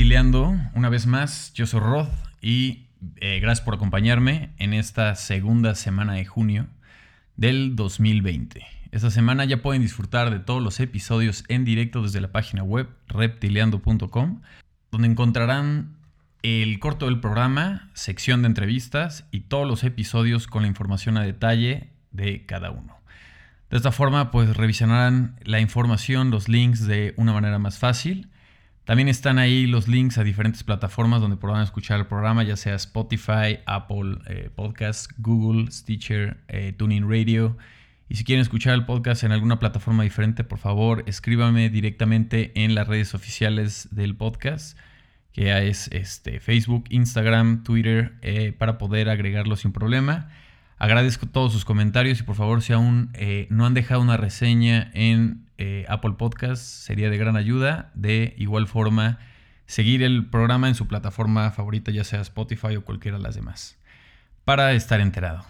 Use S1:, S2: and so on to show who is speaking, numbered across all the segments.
S1: Reptileando, una vez más, yo soy Rod y eh, gracias por acompañarme en esta segunda semana de junio del 2020. Esta semana ya pueden disfrutar de todos los episodios en directo desde la página web reptileando.com, donde encontrarán el corto del programa, sección de entrevistas y todos los episodios con la información a detalle de cada uno. De esta forma, pues revisarán la información, los links de una manera más fácil también están ahí los links a diferentes plataformas donde podrán escuchar el programa, ya sea Spotify, Apple eh, Podcasts, Google, Stitcher, eh, Tuning Radio. Y si quieren escuchar el podcast en alguna plataforma diferente, por favor, escríbame directamente en las redes oficiales del podcast, que es este, Facebook, Instagram, Twitter, eh, para poder agregarlo sin problema. Agradezco todos sus comentarios y por favor, si aún no han dejado una reseña en eh, Apple Podcast sería de gran ayuda. De igual forma, seguir el programa en su plataforma favorita, ya sea Spotify o cualquiera de las demás, para estar enterado.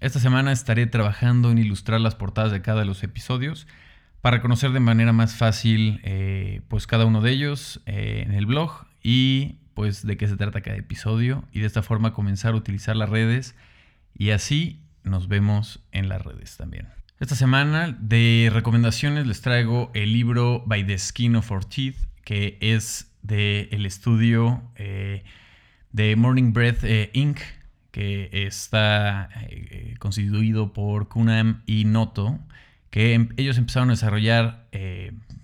S1: Esta semana estaré trabajando en ilustrar las portadas de cada de los episodios para conocer de manera más fácil eh, pues cada uno de ellos eh, en el blog y pues de qué se trata cada episodio y de esta forma comenzar a utilizar las redes y así nos vemos en las redes también. Esta semana de recomendaciones les traigo el libro By the Skin of Our Teeth, que es del el estudio eh, de Morning Breath eh, Inc., que está eh, constituido por Kunam y Noto, que em, ellos empezaron a desarrollar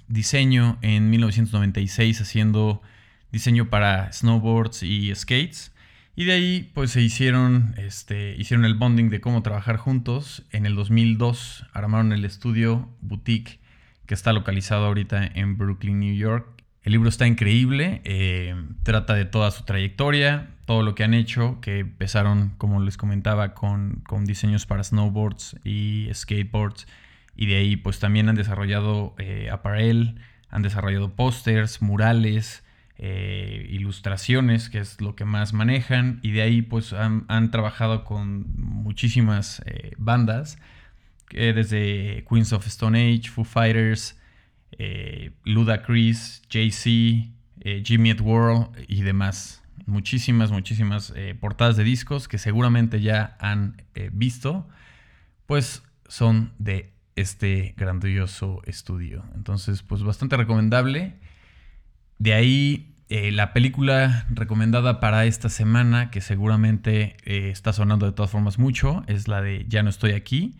S1: diseño en 1996 haciendo diseño para snowboards y skates. Y de ahí, pues se hicieron, este, hicieron el bonding de cómo trabajar juntos. En el 2002 armaron el estudio Boutique, que está localizado ahorita en Brooklyn, New York. El libro está increíble, eh, trata de toda su trayectoria, todo lo que han hecho, que empezaron, como les comentaba, con, con diseños para snowboards y skateboards. Y de ahí, pues también han desarrollado eh, apparel, han desarrollado pósters, murales, eh, ilustraciones, que es lo que más manejan, y de ahí pues han, trabajado con muchísimas eh, bandas, desde Queens of Stone Age, Foo Fighters, eh, Ludacris, Jay-Z, Jimmy at World y demás. Muchísimas, muchísimas portadas de discos que seguramente ya han visto, pues son de este grandioso estudio. Entonces, pues bastante recomendable. De ahí eh, la película recomendada para esta semana, que seguramente eh, está sonando de todas formas mucho, es la de Ya no estoy aquí,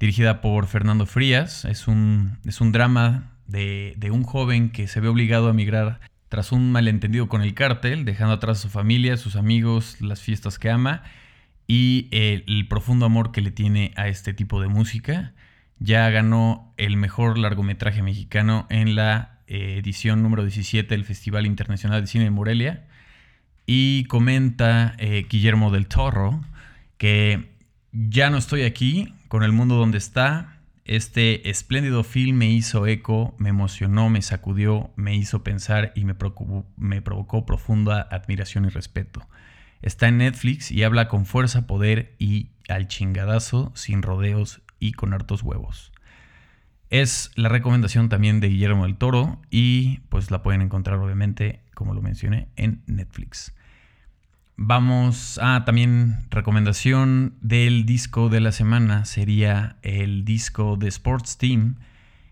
S1: dirigida por Fernando Frías. Es un, es un drama de, un joven que se ve obligado a emigrar tras un malentendido con el cártel, dejando atrás a su familia, sus amigos, las fiestas que ama y el profundo amor que le tiene a este tipo de música. Ya ganó el mejor largometraje mexicano en la edición número 17 del Festival Internacional de Cine de Morelia. Y comenta eh, Guillermo del Toro que ya no estoy aquí con el mundo donde está. Este espléndido film me hizo eco, me emocionó, me sacudió, me hizo pensar y me, me provocó profunda admiración y respeto. Está en Netflix y habla con fuerza, poder y al chingadazo, sin rodeos y con hartos huevos. Es la recomendación también de Guillermo del Toro y pues la pueden encontrar obviamente, como lo mencioné, en Netflix. Vamos a también recomendación del disco de la semana, sería el disco de Sports Team.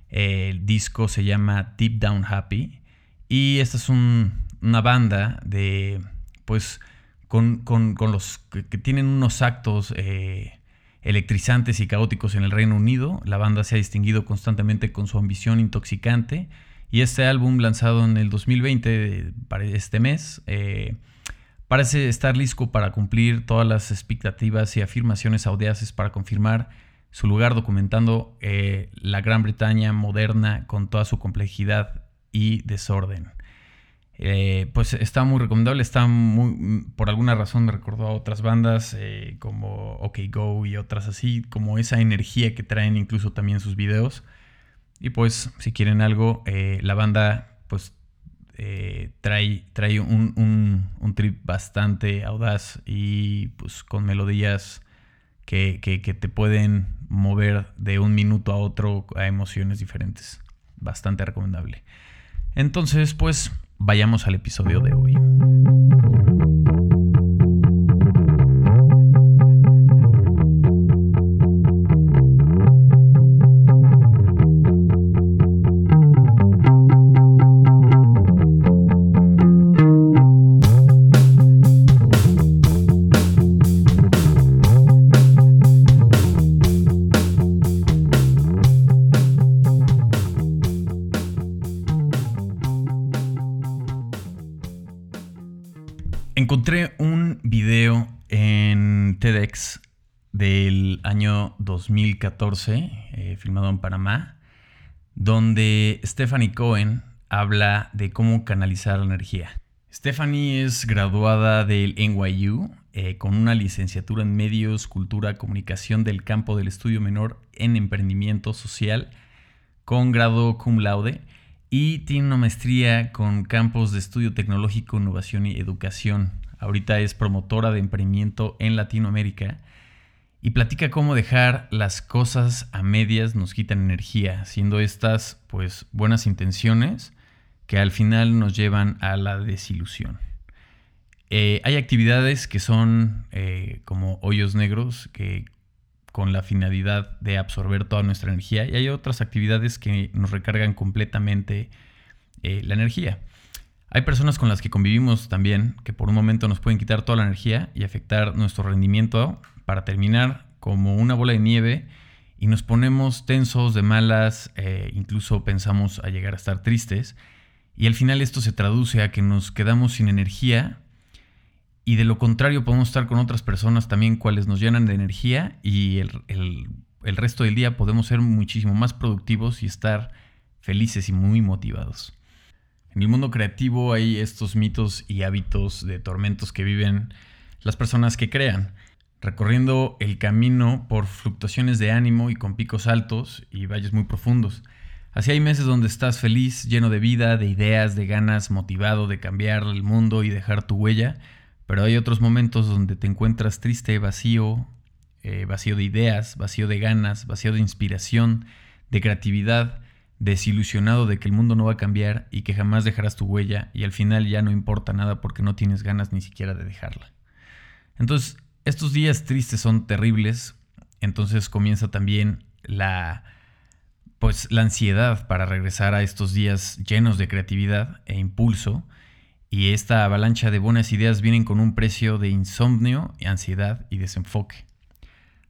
S1: El disco se llama Deep Down Happy y esta es una banda de pues con, los que, tienen unos actos eh, electrizantes y caóticos en el Reino Unido. La banda se ha distinguido constantemente con su ambición intoxicante y este álbum lanzado en el 2020, para este mes, eh, parece estar listo para cumplir todas las expectativas y afirmaciones audaces para confirmar su lugar documentando eh, la Gran Bretaña moderna con toda su complejidad y desorden. Eh, pues está muy recomendable, está muy, por alguna razón me recordó a otras bandas eh, como OK Go y otras así, como esa energía que traen incluso también sus videos. Y pues si quieren algo, eh, la banda pues trae, trae un, trip bastante audaz y pues con melodías que, que te pueden mover de un minuto a otro a emociones diferentes. Bastante recomendable. Entonces pues vayamos al episodio de hoy. Del año 2014, eh, filmado en Panamá, donde Stephanie Cohen habla de cómo canalizar la energía. Stephanie es graduada del NYU eh, con una licenciatura en medios, cultura, comunicación del campo del estudio menor en emprendimiento social con grado cum laude y tiene una maestría con campos de estudio tecnológico, innovación y educación. Ahorita es promotora de emprendimiento en Latinoamérica y platica cómo dejar las cosas a medias nos quitan energía, siendo estas pues buenas intenciones que al final nos llevan a la desilusión. Eh, hay actividades que son eh, como hoyos negros que con la finalidad de absorber toda nuestra energía y hay otras actividades que nos recargan completamente eh, la energía. Hay personas con las que convivimos también que por un momento nos pueden quitar toda la energía y afectar nuestro rendimiento para terminar como una bola de nieve y nos ponemos tensos, de malas, eh, incluso pensamos a llegar a estar tristes y al final esto se traduce a que nos quedamos sin energía y de lo contrario, podemos estar con otras personas también cuales nos llenan de energía y el, resto del día podemos ser muchísimo más productivos y estar felices y muy motivados. En el mundo creativo hay estos mitos y hábitos de tormentos que viven las personas que crean, recorriendo el camino por fluctuaciones de ánimo y con picos altos y valles muy profundos. Así hay meses donde estás feliz, lleno de vida, de ideas, de ganas, motivado de cambiar el mundo y dejar tu huella, pero hay otros momentos donde te encuentras triste, vacío, eh, vacío de ideas, vacío de ganas, vacío de inspiración, de creatividad, desilusionado de que el mundo no va a cambiar y que jamás dejarás tu huella y al final ya no importa nada porque no tienes ganas ni siquiera de dejarla. Entonces, estos días tristes son terribles, entonces comienza también la pues la ansiedad para regresar a estos días llenos de creatividad e impulso y esta avalancha de buenas ideas vienen con un precio de insomnio, ansiedad y desenfoque.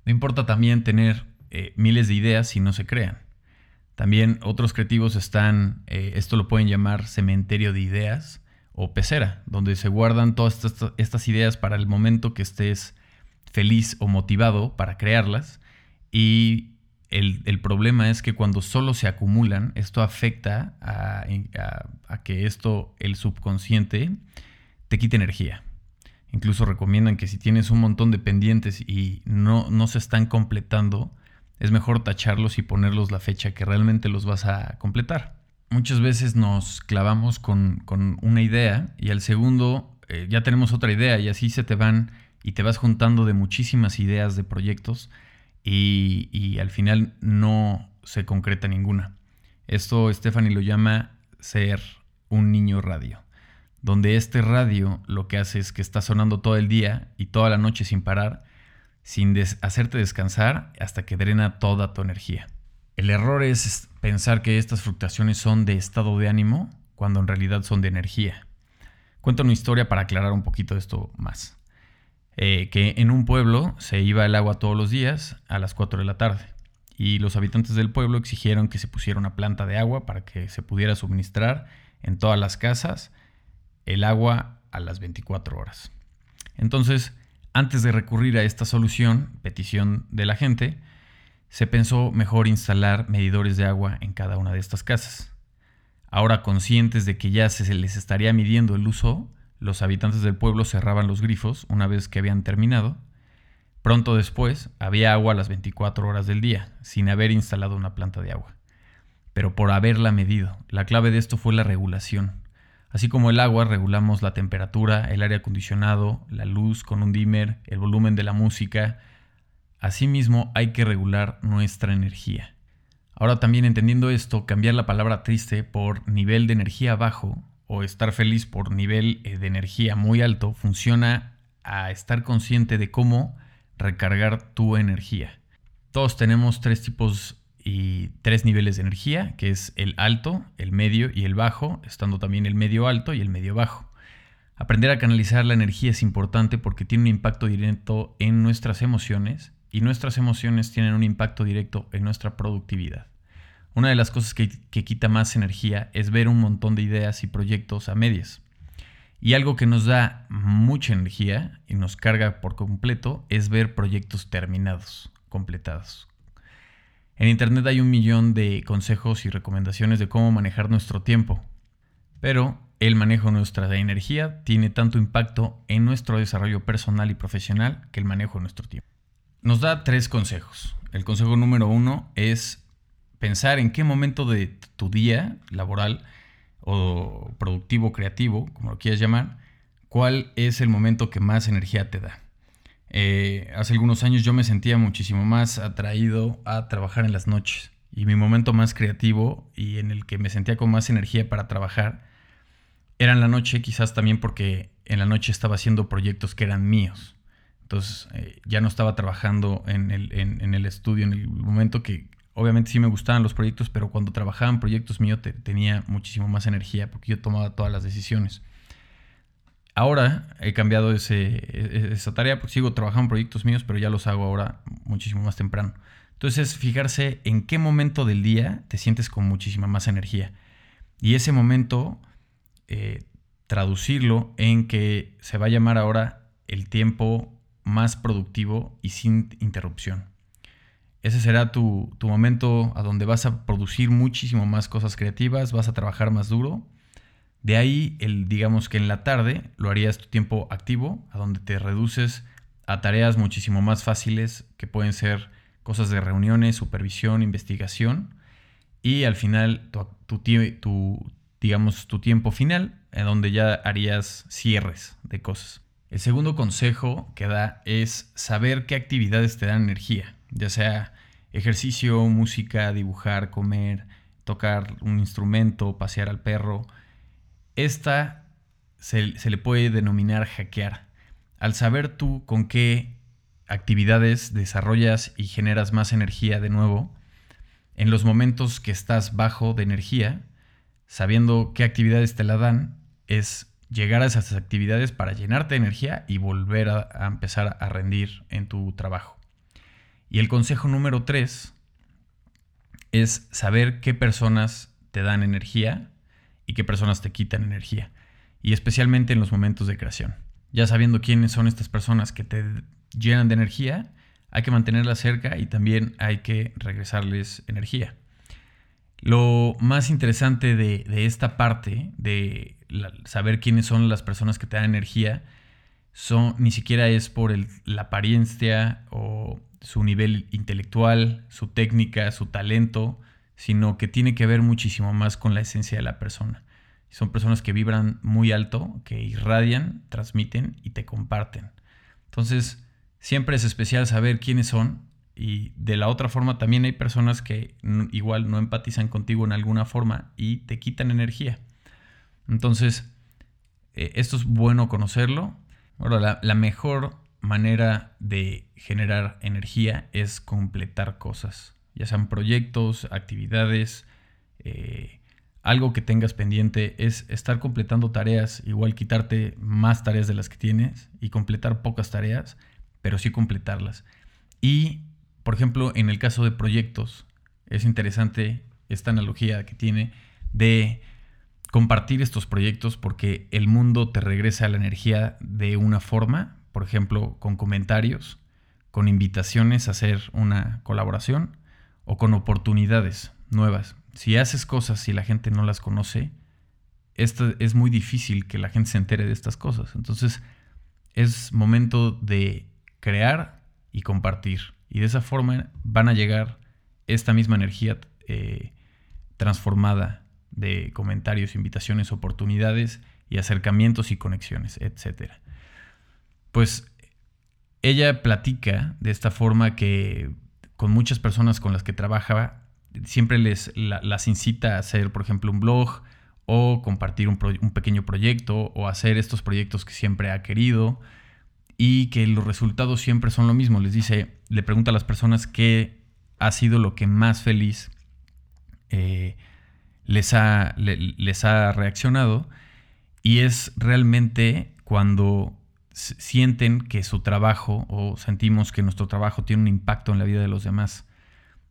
S1: No importa también tener eh, miles de ideas si no se crean. También otros creativos están, eh, esto lo pueden llamar cementerio de ideas o pecera, donde se guardan todas estas, ideas para el momento que estés feliz o motivado para crearlas y el, problema es que cuando solo se acumulan, esto afecta a, que esto, el subconsciente, te quite energía. Incluso recomiendan que si tienes un montón de pendientes y no se están completando, es mejor tacharlos y ponerlos la fecha que realmente los vas a completar. Muchas veces nos clavamos con, una idea y al segundo eh, ya tenemos otra idea y así se te van y te vas juntando de muchísimas ideas de proyectos y, al final no se concreta ninguna. Esto Stephanie lo llama ser un niño radio, donde este radio lo que hace es que está sonando todo el día y toda la noche sin parar, sin hacerte descansar hasta que drena toda tu energía. El error es pensar que estas fluctuaciones son de estado de ánimo cuando en realidad son de energía. Cuento una historia para aclarar un poquito esto más. Eh, que en un pueblo se iba el agua todos los días a las 4 de la tarde y los habitantes del pueblo exigieron que se pusiera una planta de agua para que se pudiera suministrar en todas las casas el agua a las 24 horas. Entonces, antes de recurrir a esta solución, petición de la gente, se pensó mejor instalar medidores de agua en cada una de estas casas. Ahora conscientes de que ya se les estaría midiendo el uso, los habitantes del pueblo cerraban los grifos una vez que habían terminado. Pronto después había agua a las 24 horas del día, sin haber instalado una planta de agua. Pero por haberla medido, la clave de esto fue la regulación. Así como el agua, regulamos la temperatura, el aire acondicionado, la luz con un dimmer, el volumen de la música. Asimismo, hay que regular nuestra energía. Ahora también entendiendo esto, cambiar la palabra triste por nivel de energía bajo o estar feliz por nivel eh, de energía muy alto funciona a estar consciente de cómo recargar tu energía. Todos tenemos tres tipos y tres niveles de energía, que es el alto, el medio y el bajo, estando también el medio alto y el medio bajo. Aprender a canalizar la energía es importante porque tiene un impacto directo en nuestras emociones y nuestras emociones tienen un impacto directo en nuestra productividad. Una de las cosas que, que quita más energía es ver un montón de ideas y proyectos a medias. Y algo que nos da mucha energía y nos carga por completo es ver proyectos terminados, completados. En Internet hay un millón de consejos y recomendaciones de cómo manejar nuestro tiempo, pero el manejo de nuestra energía tiene tanto impacto en nuestro desarrollo personal y profesional que el manejo de nuestro tiempo. Nos da tres consejos. El consejo número uno es pensar en qué momento de tu día laboral o productivo, creativo, como lo quieras llamar, cuál es el momento que más energía te da. Eh, hace algunos años yo me sentía muchísimo más atraído a trabajar en las noches y mi momento más creativo y en el que me sentía con más energía para trabajar era en la noche, quizás también porque en la noche estaba haciendo proyectos que eran míos. Entonces eh, ya no estaba trabajando en el, en el, estudio en el momento que obviamente sí me gustaban los proyectos, pero cuando trabajaba en proyectos míos tenía muchísimo más energía porque yo tomaba todas las decisiones. Ahora he cambiado ese, e, esa tarea porque sigo trabajando en proyectos míos, pero ya los hago ahora muchísimo más temprano. Entonces, fijarse en qué momento del día te sientes con muchísima más energía. Y ese momento, eh, traducirlo en que se va a llamar ahora el tiempo más productivo y sin interrupción. Ese será tu, momento a donde vas a producir muchísimo más cosas creativas, vas a trabajar más duro. De ahí, el, digamos que en la tarde lo harías tu tiempo activo, a donde te reduces a tareas muchísimo más fáciles que pueden ser cosas de reuniones, supervisión, investigación. Y al final, tu, tu, digamos, tu tiempo final, en donde ya harías cierres de cosas. El segundo consejo que da es saber qué actividades te dan energía ya sea ejercicio, música, dibujar, comer, tocar un instrumento, pasear al perro. Esta se, le puede denominar hackear. Al saber tú con qué actividades desarrollas y generas más energía de nuevo, en los momentos que estás bajo de energía, sabiendo qué actividades te la dan, es llegar a esas actividades para llenarte de energía y volver a empezar a rendir en tu trabajo. Y el consejo número tres es saber qué personas te dan energía y qué personas te quitan energía. Y especialmente en los momentos de creación. Ya sabiendo quiénes son estas personas que te llenan de energía, hay que mantenerlas cerca y también hay que regresarles energía. Lo más interesante de, esta parte, de saber quiénes son las personas que te dan energía, son, ni siquiera es por la apariencia o su nivel intelectual, su técnica, su talento, sino que tiene que ver muchísimo más con la esencia de la persona. Son personas que vibran muy alto, que irradian, transmiten y te comparten. Entonces, siempre es especial saber quiénes son y de la otra forma también hay personas que igual no empatizan contigo en alguna forma y te quitan energía. Entonces, eh, esto es bueno conocerlo. La, la mejor manera de generar energía es completar cosas, ya sean proyectos, actividades, eh, algo que tengas pendiente es estar completando tareas, igual quitarte más tareas de las que tienes y completar pocas tareas, pero sí completarlas. Y, por ejemplo, en el caso de proyectos, es interesante esta analogía que tiene de compartir estos proyectos porque el mundo te regresa la energía de una forma por ejemplo, con comentarios, con invitaciones a hacer una colaboración o con oportunidades nuevas. Si haces cosas y la gente no las conoce, esto es muy difícil que la gente se entere de estas cosas. Entonces, es momento de crear y compartir. Y de esa forma van a llegar esta misma energía eh, transformada de comentarios, invitaciones, oportunidades y acercamientos y conexiones, etcétera pues ella platica de esta forma que con muchas personas con las que trabajaba, siempre les las incita a hacer, por ejemplo, un blog o compartir un, pequeño proyecto o hacer estos proyectos que siempre ha querido y que los resultados siempre son lo mismo. Les dice, le pregunta a las personas qué ha sido lo que más feliz eh, les, ha, les ha reaccionado y es realmente cuando sienten que su trabajo o sentimos que nuestro trabajo tiene un impacto en la vida de los demás.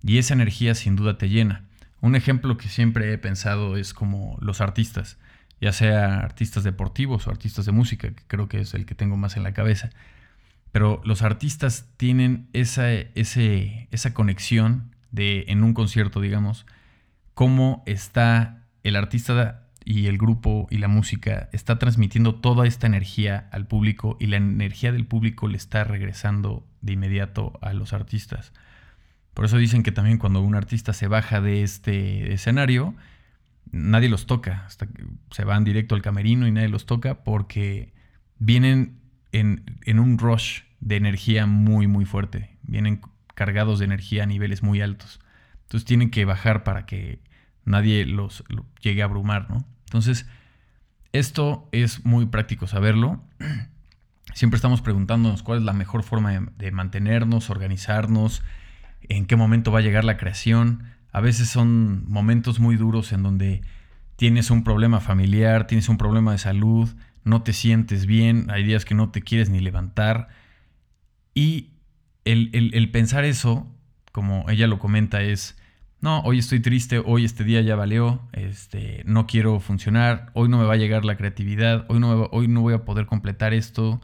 S1: Y esa energía sin duda te llena. Un ejemplo que siempre he pensado es como los artistas, ya sea artistas deportivos o artistas de música, que creo que es el que tengo más en la cabeza. Pero los artistas tienen esa, ese, esa conexión de, en un concierto, digamos, cómo está el artista y el grupo y la música está transmitiendo toda esta energía al público y la energía del público le está regresando de inmediato a los artistas. Por eso dicen que también cuando un artista se baja de este escenario, nadie los toca, hasta que se van directo al camerino y nadie los toca porque vienen en, en un rush de energía muy, muy fuerte, vienen cargados de energía a niveles muy altos. Entonces tienen que bajar para que nadie los, llegue a abrumar, ¿no? Entonces, esto es muy práctico saberlo. Siempre estamos preguntándonos cuál es la mejor forma de, mantenernos, organizarnos, en qué momento va a llegar la creación. A veces son momentos muy duros en donde tienes un problema familiar, tienes un problema de salud, no te sientes bien, hay días que no te quieres ni levantar. Y el pensar eso, como ella lo comenta, es no, hoy estoy triste, hoy este día ya valió, este, no quiero funcionar, hoy no me va a llegar la creatividad, hoy no, hoy no voy a poder completar esto.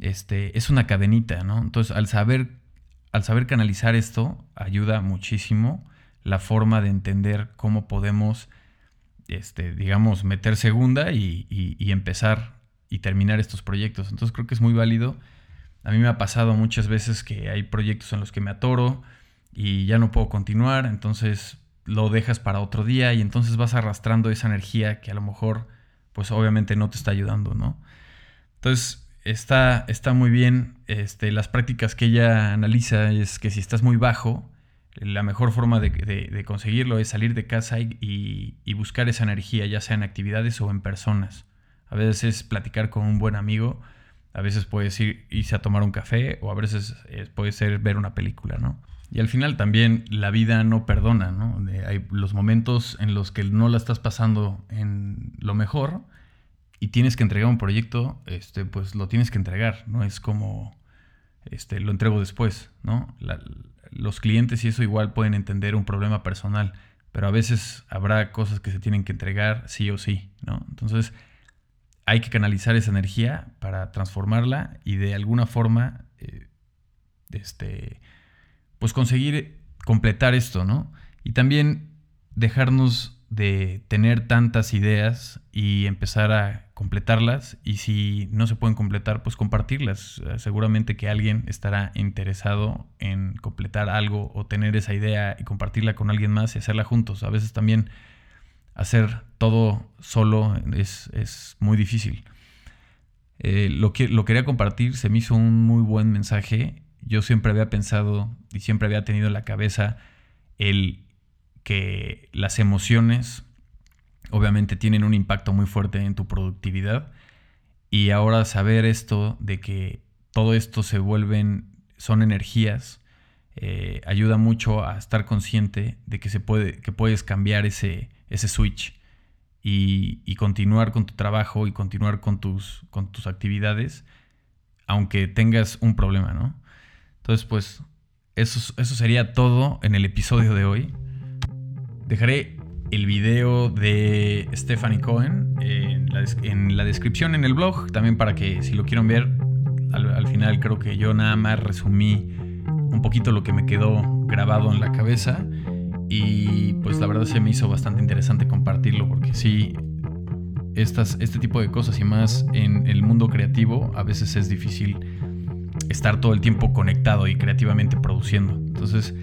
S1: Este, es una cadenita, ¿no? Entonces, al saber, al saber canalizar esto, ayuda muchísimo la forma de entender cómo podemos, este, digamos, meter segunda y, y empezar y terminar estos proyectos. Entonces, creo que es muy válido. A mí me ha pasado muchas veces que hay proyectos en los que me atoro, y ya no puedo continuar, entonces lo dejas para otro día y entonces vas arrastrando esa energía que a lo mejor pues obviamente no te está ayudando, ¿no? Entonces está, está muy bien, este, las prácticas que ella analiza es que si estás muy bajo, la mejor forma de, conseguirlo es salir de casa y, buscar esa energía, ya sea en actividades o en personas. A veces es platicar con un buen amigo, a veces puedes ir, irse a tomar un café o a veces eh, puede ser ver una película, ¿no? Y al final también la vida no perdona, ¿no? hay los momentos en los que no la estás pasando en lo mejor y tienes que entregar un proyecto, este, pues lo tienes que entregar, no es como este, lo entrego después, ¿no? los clientes y eso igual pueden entender un problema personal, pero a veces habrá cosas que se tienen que entregar sí o sí, ¿no? Entonces hay que canalizar esa energía para transformarla y de alguna forma, eh, este pues conseguir completar esto, ¿no? Y también dejarnos de tener tantas ideas y empezar a completarlas y si no se pueden completar, pues compartirlas. Seguramente que alguien estará interesado en completar algo o tener esa idea y compartirla con alguien más y hacerla juntos. A veces también hacer todo solo es, muy difícil. Eh, lo, que, lo quería compartir, se me hizo un muy buen mensaje yo siempre había pensado y siempre había tenido en la cabeza el que las emociones obviamente tienen un impacto muy fuerte en tu productividad y ahora saber esto de que todo esto se vuelven, son energías, eh, ayuda mucho a estar consciente de que, se puede, que puedes cambiar ese, ese switch y, y, continuar con tu trabajo y continuar con tus, con tus actividades, aunque tengas un problema, ¿no? Entonces, pues, eso, eso sería todo en el episodio de hoy. Dejaré el video de Stephanie Cohen en la, descripción en el blog, también para que si lo quieren ver, al, final creo que yo nada más resumí un poquito lo que me quedó grabado en la cabeza y pues la verdad se me hizo bastante interesante compartirlo porque sí, estas, este tipo de cosas y más en el mundo creativo a veces es difícil estar todo el tiempo conectado y creativamente produciendo. Entonces,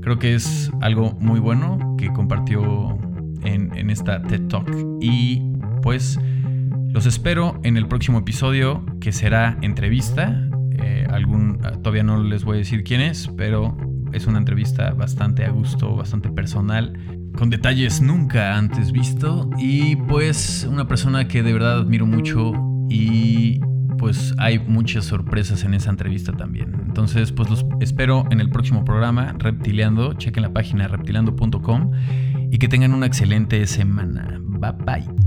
S1: creo que es algo muy bueno que compartió en, esta TED Talk. Y pues los espero en el próximo episodio que será entrevista. Eh, algún, todavía no les voy a decir quién es, pero es una entrevista bastante a gusto, bastante personal con detalles nunca antes visto y pues una persona que de verdad admiro mucho y pues hay muchas sorpresas en esa entrevista también. Entonces, pues los espero en el próximo programa, Reptiliando. Chequen la página reptiliando.com y que tengan una excelente semana. Bye bye.